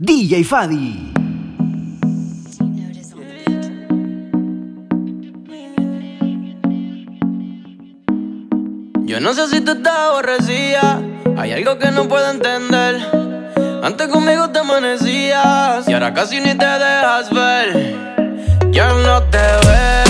DJ Fadi. Yo no sé si tú estás aborrecida, hay algo que no puedo entender. Antes conmigo te amanecías y ahora casi ni te dejas ver. Ya no te veo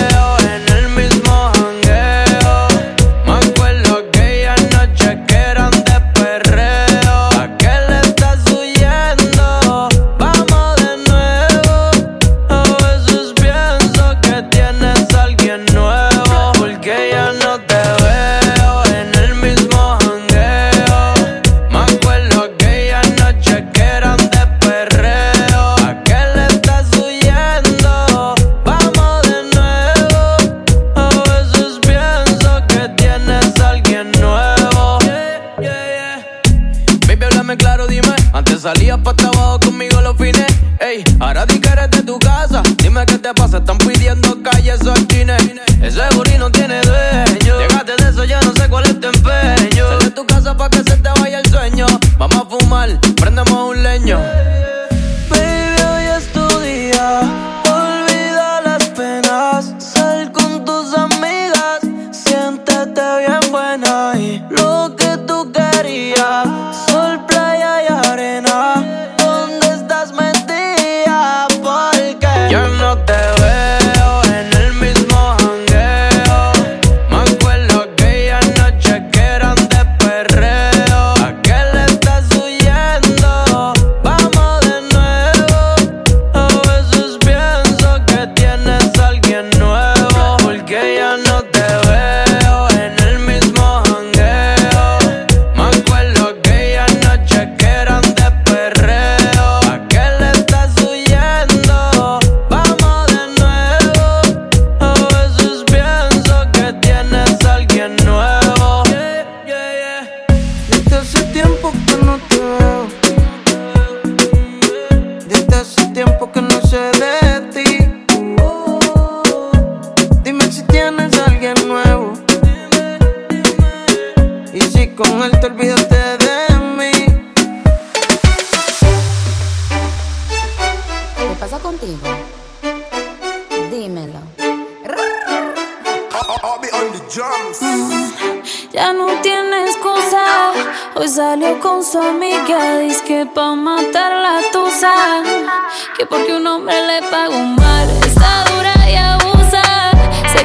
tiempo que no sé de ti. Uh, dime si tienes a alguien nuevo. Y si con él te olvidaste de mí. ¿Qué pasa contigo? Dímelo. Ya no tienes cosa, hoy salió con su amiga, dice que pa' matar que porque un hombre le paga un mal está dura y abusa. Se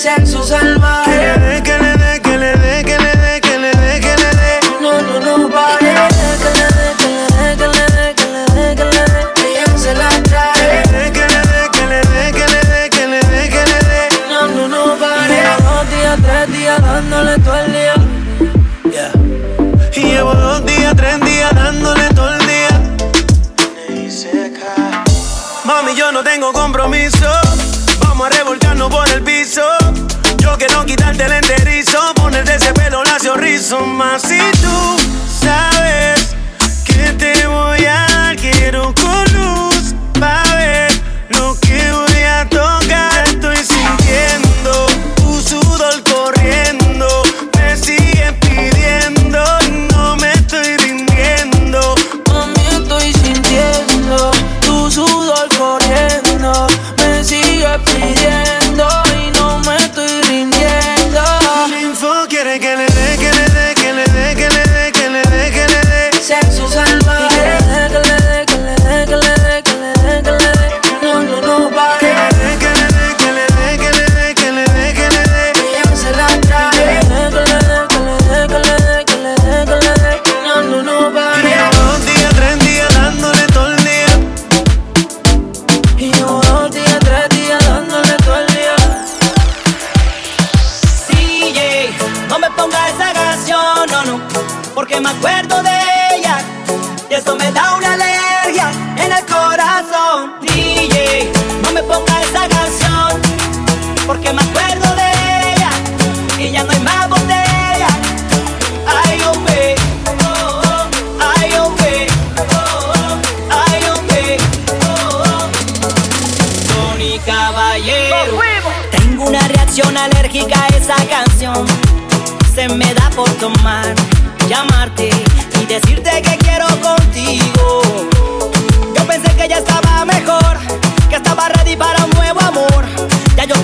sexo salvaje.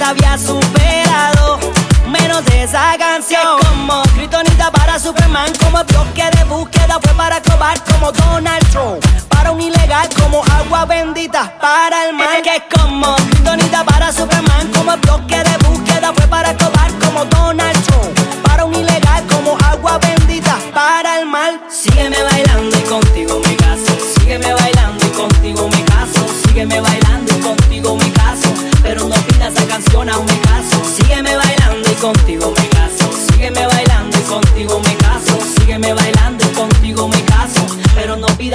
Había superado, menos de esa canción. como Kryptonita para Superman, como bloque de búsqueda fue para cobar como Donald Trump. Para un ilegal como agua bendita para el mal. Que como Kryptonita para Superman, como bloque de búsqueda fue para cobar como Donald Trump. Para un ilegal como agua bendita para el mal. Sígueme bailando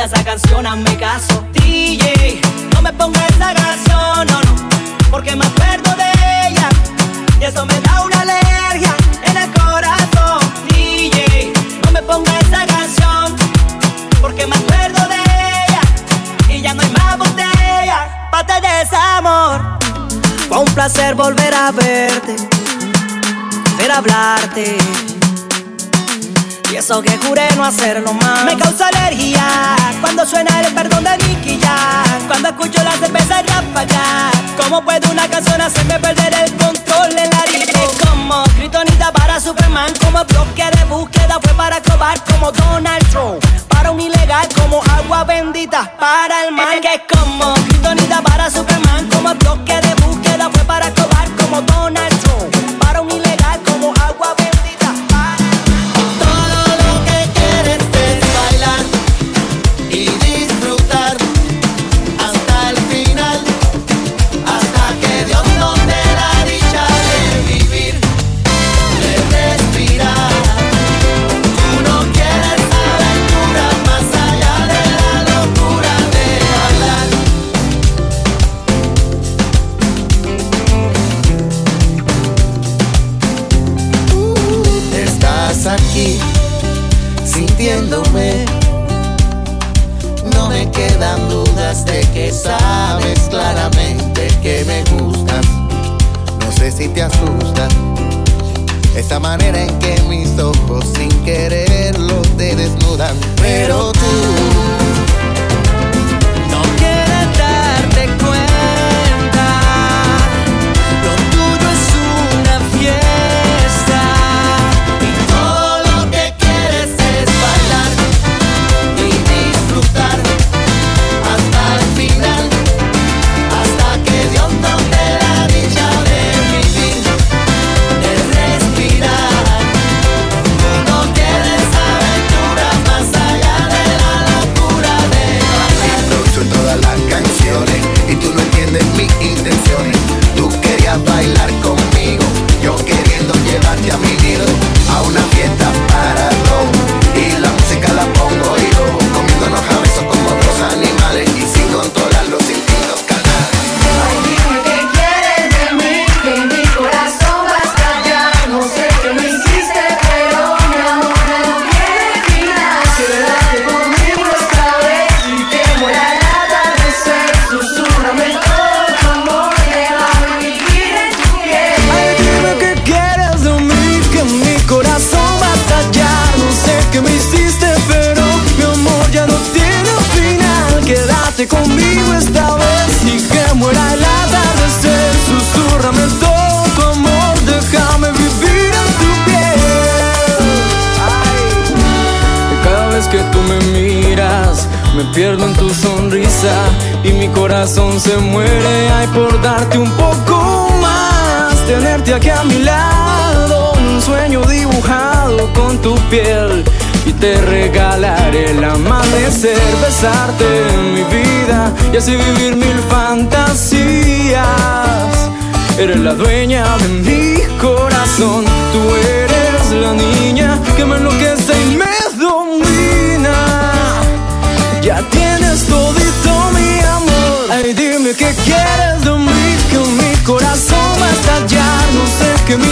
Esa canción a me caso. DJ, no me pongas esa canción, no, no. Porque me acuerdo de ella. Y eso me da una alergia en el corazón. DJ, no me pongas esa canción. Porque me acuerdo de ella. Y ya no hay más botella. Pate de desamor. Fue un placer volver a verte. Ver hablarte. Eso que juré no hacerlo más. Me causa alergia Cuando suena el perdón de Nicky Jam Cuando escucho la cerveza ráfaga ¿Cómo puede una canción hacerme perder el control en la Es como Kryptonita para Superman Como bloque de búsqueda fue para cobar como Donald Trump. Para un ilegal como agua bendita para el mal Que es como Kryptonita para Superman Como bloque de búsqueda fue para cobar como Donald Trump. Para un ilegal si te asusta esa manera en que mis ojos sin quererlo te desnudan. Pero tú y mi corazón se muere. Ay, por darte un poco más, tenerte aquí a mi lado, un sueño dibujado con tu piel. Y te regalaré el amanecer, besarte en mi vida y así vivir mil fantasías. Eres la dueña de mi corazón, tú eres la niña que me enloquece Dime qué quieres de mí, que mi corazón va a. No sé qué me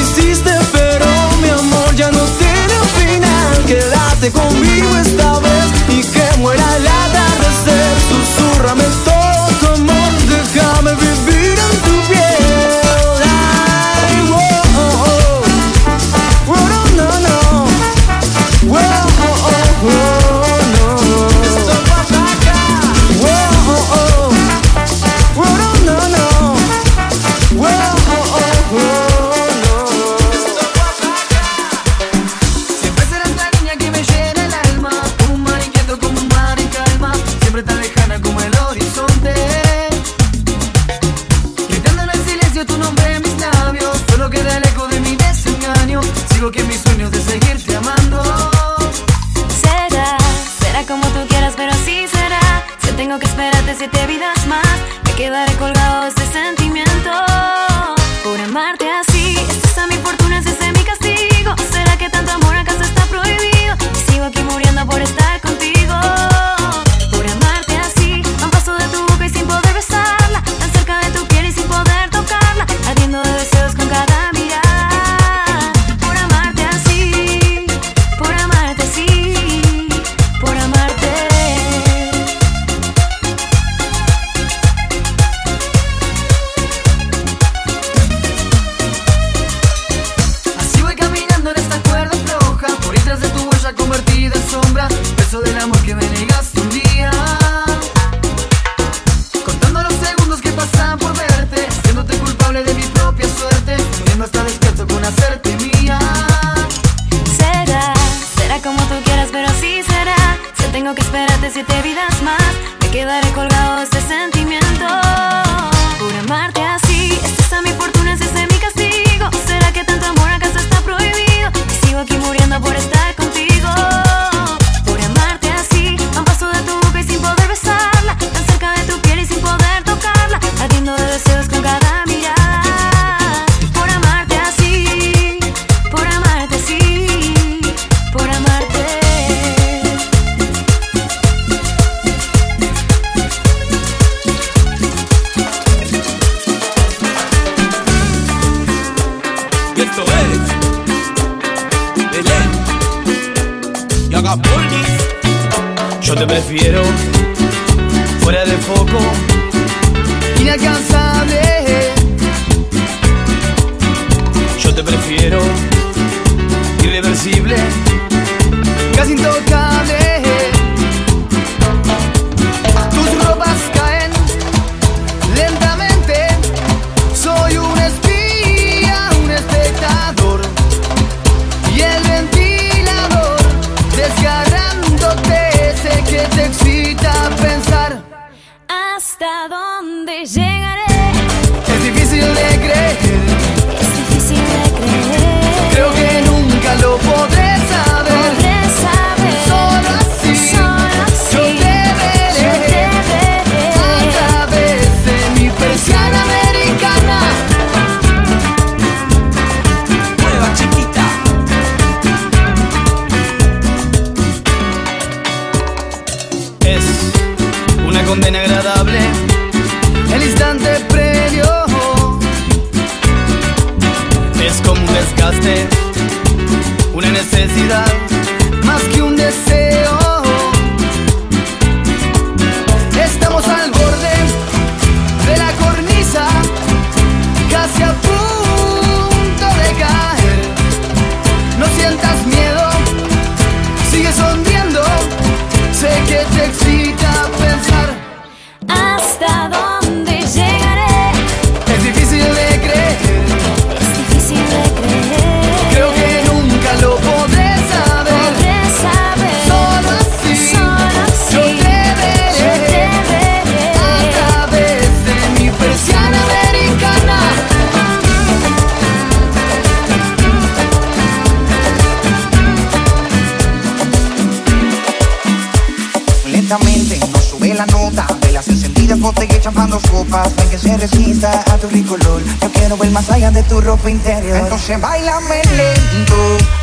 las chapando copas sin que se resista a tu rico olor. Yo quiero ver más allá de tu ropa interior. Entonces bailame lento,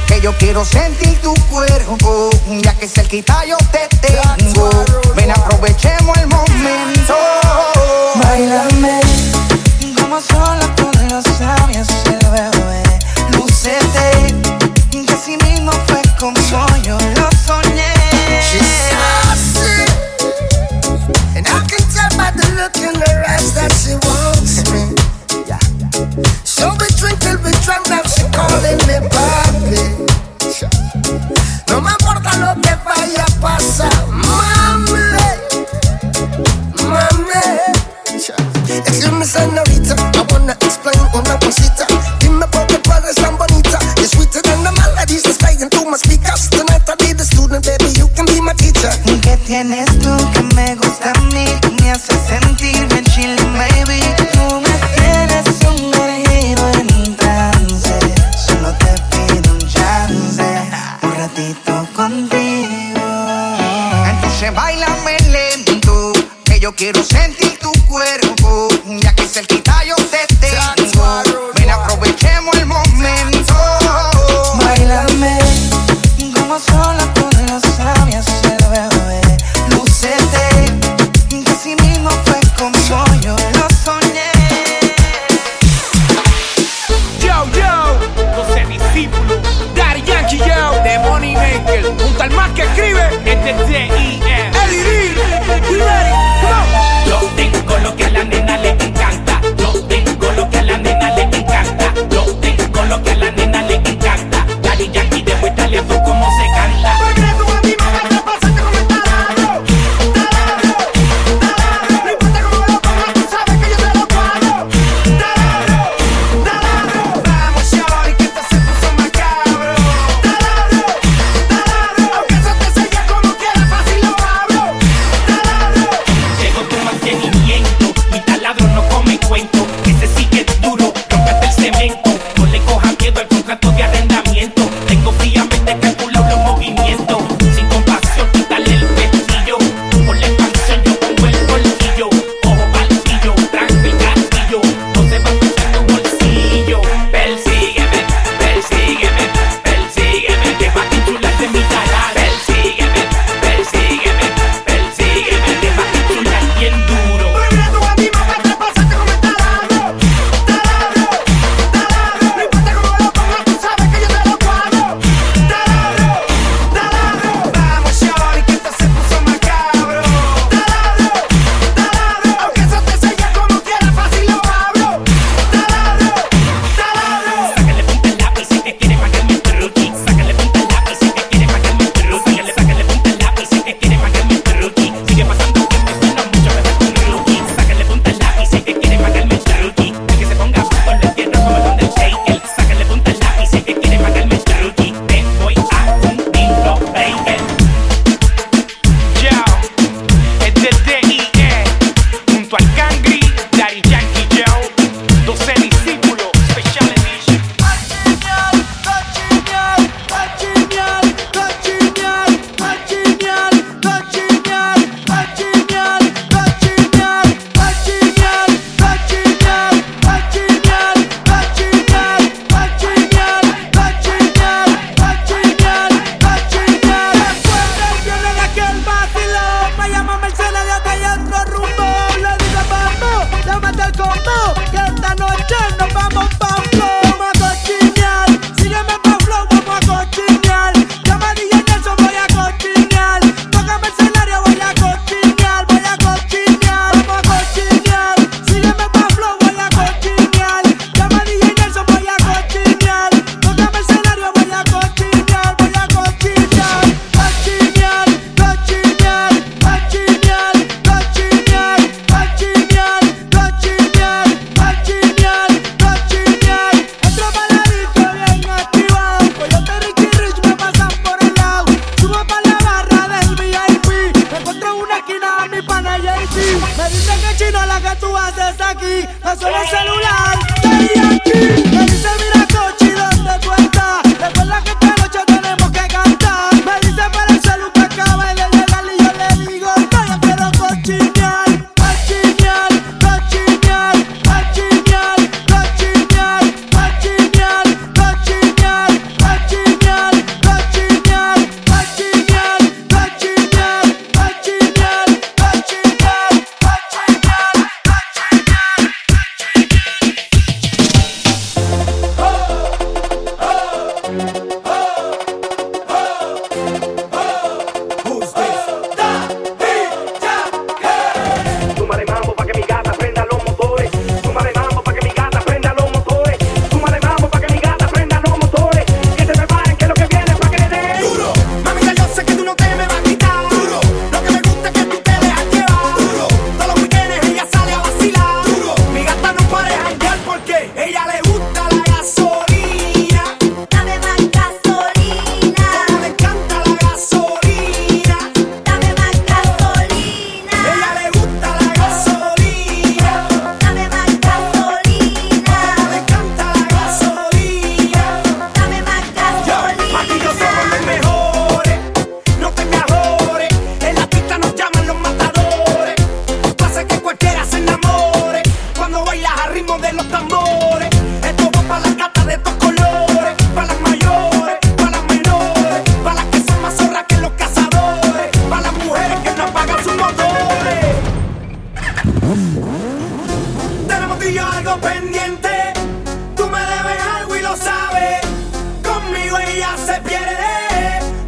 que yo quiero sentir tu cuerpo. Ya que cerquita yo te tengo, ven aprovechemos el momento. Bailame lento.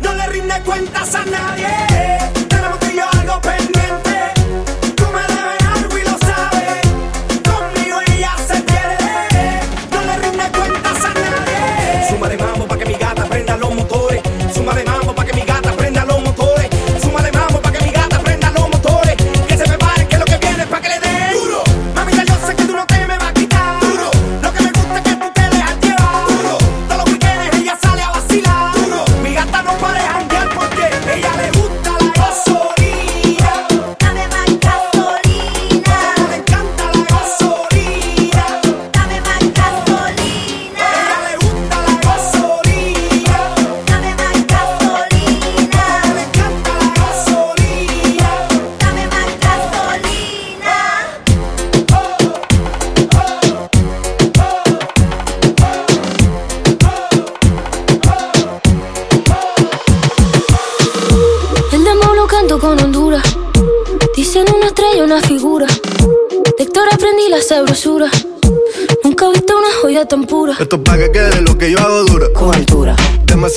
no le rinde cuentas a nadie.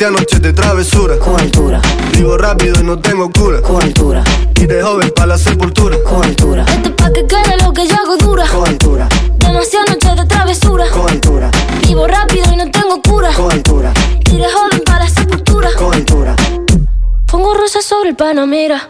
hacía noches de travesura. Vivo rápido y no tengo cura. Cobertura. Y de joven para la sepultura. Cobertura. Esto es pa' que quede lo que yo hago dura. Cobertura. Demasiadas noches de travesura. Cobertura. Vivo rápido y no tengo cura. Cobertura. Y de joven para la sepultura. Cobertura. Pongo rosas sobre el panamera.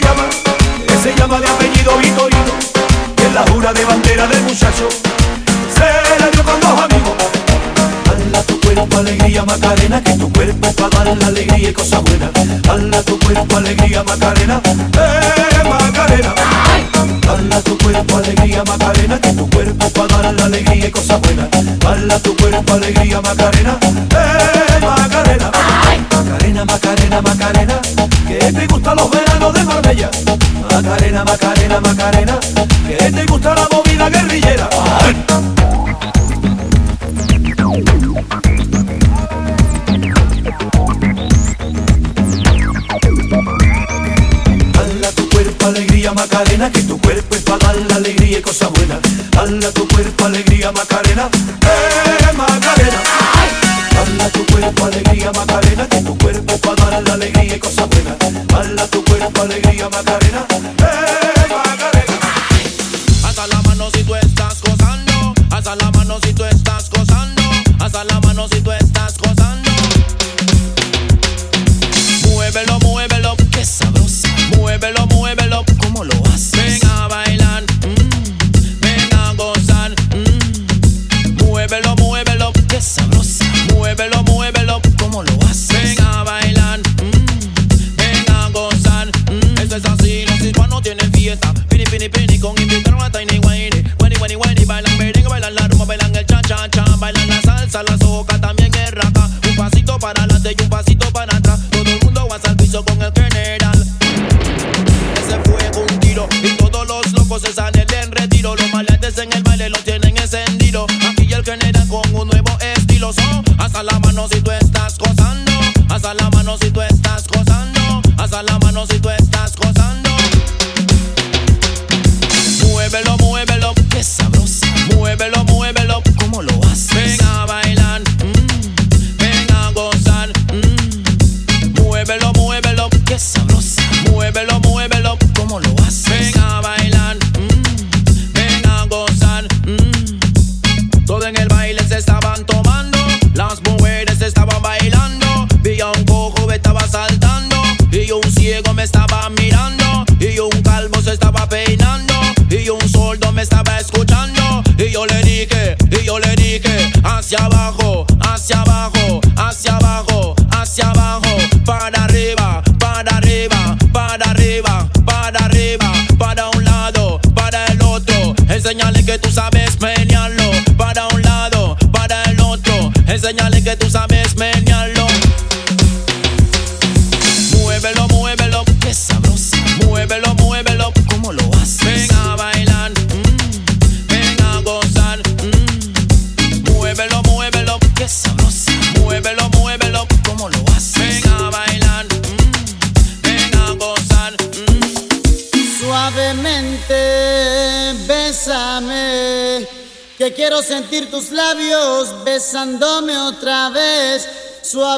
se llama de apellido Vitorino. Y en la jura de bandera del muchacho, se la dio con dos amigos. Hala tu cuerpo, alegría, Macarena, que tu cuerpo es para dar la alegría y cosa buena. Hala tu cuerpo, alegría, Macarena, eh, Macarena. Hala tu cuerpo, alegría, Macarena, que tu cuerpo es para dar la alegría y cosa buena. Hala tu cuerpo, alegría, Macarena, eh, Macarena. Macarena, Macarena, Macarena, que te gustan los veranos Macarena, Macarena, Macarena, que te gusta la movida guerrillera. Hala tu cuerpo, alegría, Macarena, que tu cuerpo es para dar la alegría y cosa buena. Hala tu cuerpo, alegría, Macarena, eh, Macarena. Hala tu cuerpo, alegría, Macarena, que tu cuerpo es para dar la alegría y cosa buena. Hala tu cuerpo, alegría, Macarena, bailan el cha, cha, cha. Bailan la salsa, la soca, también el rata. Un pasito para adelante y un pasito para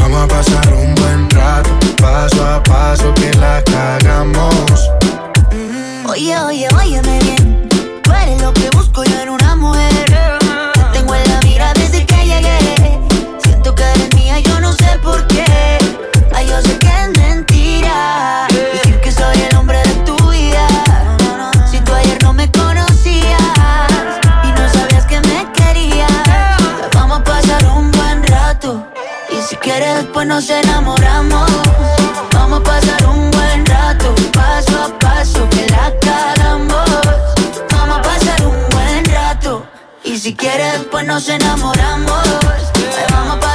Vamos a pasar un buen rato, paso a paso que la cagamos. Mm -hmm. Oye, oye, óyeme bien. Tú eres lo que busco yo en un nos enamoramos. Ahí vamos pa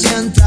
derecho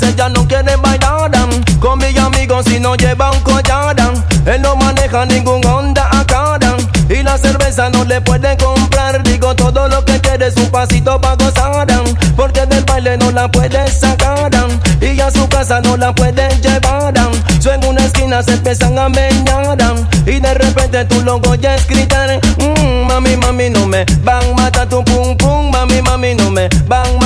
para el baile, ella no quiere bailar. Con mis amigos si no lleva un collar, él no maneja ningún Honda acá. am. Y la cerveza no le puede comprar, digo todo lo que quiere es un pasito pa' gozar. am. baile no la puedes sacar y a su casa no la pueden llevar. So en una esquina se empiezan a meñar y de repente tú lo oyes gritar. "Mm, mami, mami, no me van a matar tu pum pum. Mami, mami, no me van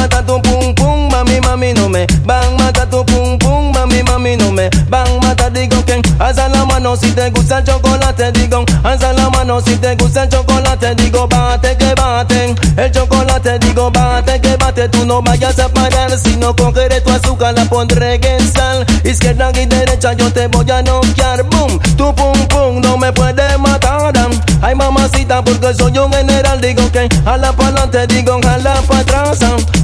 me van a matar. Digo que alza la mano si te gusta el chocolate. Digo, alza la mano si te gusta el chocolate. Digo, bate que bate el chocolate. Digo, bate que bate. Tú no vayas a parar. Si no cogeré tu azúcar, la pondré en sal. Izquierda y derecha, yo te voy a noquear. Boom, tu pum pum no me puede matar. Ay, mamacita, porque soy un general. Digo que jala para adelante, digo jala para atrás.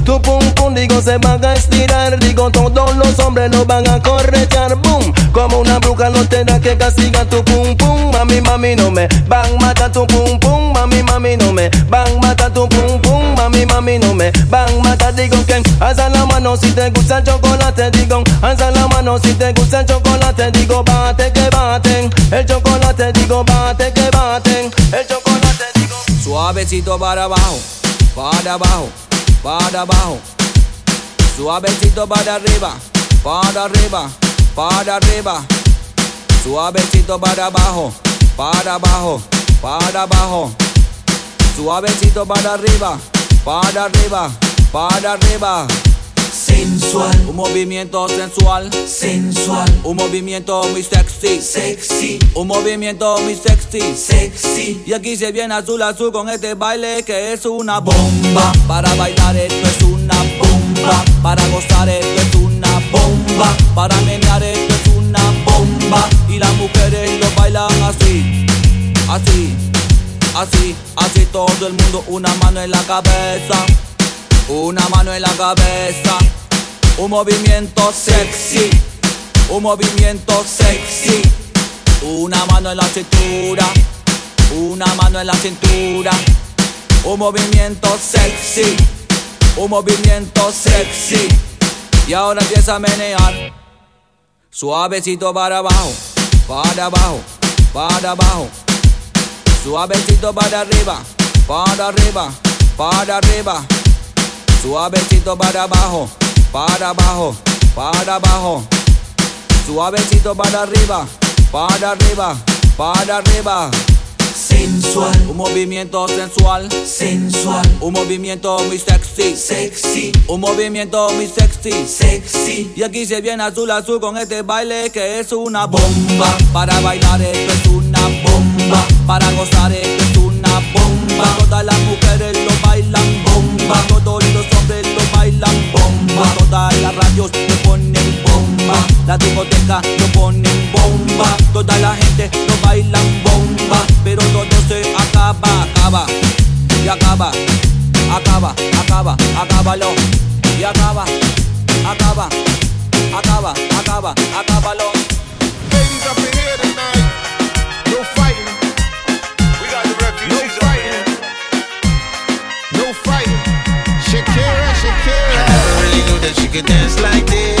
Tu pum pum, digo se van a estirar. Digo todos los hombres lo van a corretear. Como una bruja no tendrá que castigar tu pum pum. Mami, mami, no me van matar tu pum pum. Mami, mami, no me van matar tu pum pum. Mami, mami, no me van matar. Digo que alza la mano si te gusta chocolate. Digo, alza la mano si te gusta chocolate. Digo, bate que baten el chocolate. Digo, bate que baten el chocolate. Digo, Suavecito para abajo, para abajo, para abajo. Suavecito para arriba, para arriba, para arriba. Suavecito para abajo, para abajo, para abajo. Suavecito para arriba, para arriba, para arriba. Sensual, un movimiento sensual, sensual, un movimiento muy sexy, sexy, un movimiento muy sexy, sexy. Y aquí se viene azul azul con este baile que es una bomba. Para bailar esto es una bomba, para gozar esto es una para menear esto es una bomba. Y las mujeres lo bailan así, así, así, así todo el mundo una mano en la cabeza. Una mano en la cabeza, un movimiento sexy, un movimiento sexy. Una mano en la cintura, una mano en la cintura. Un movimiento sexy, un movimiento sexy. Y ahora empieza a menear, suavecito para abajo, para abajo, para abajo. Suavecito para arriba, para arriba, para arriba. Suavecito para abajo, para abajo, para abajo. Suavecito para arriba, para arriba, para arriba. Sensual, un movimiento sensual, sensual, un movimiento muy sexy, sexy, un movimiento muy sexy, sexy. Y aquí se viene azul azul con este baile que es una bomba. Para bailar esto es una bomba, para gozar esto es una bomba. Todas las mujeres lo bailan. Bomba, todos los hombres lo bailan. Bomba. Todas las radios lo ponen bomba, la discoteca lo ponen bomba. Toda la gente lo bailan bomba, pero acaba, acaba y acaba, acaba, acaba, acábalo y acaba, acaba, acaba, acaba, acábalo. Ladies up in here tonight. No fighting. We got the refugees no fighting. No fighting. Shakira, Shakira. I never really knew that she could dance like this.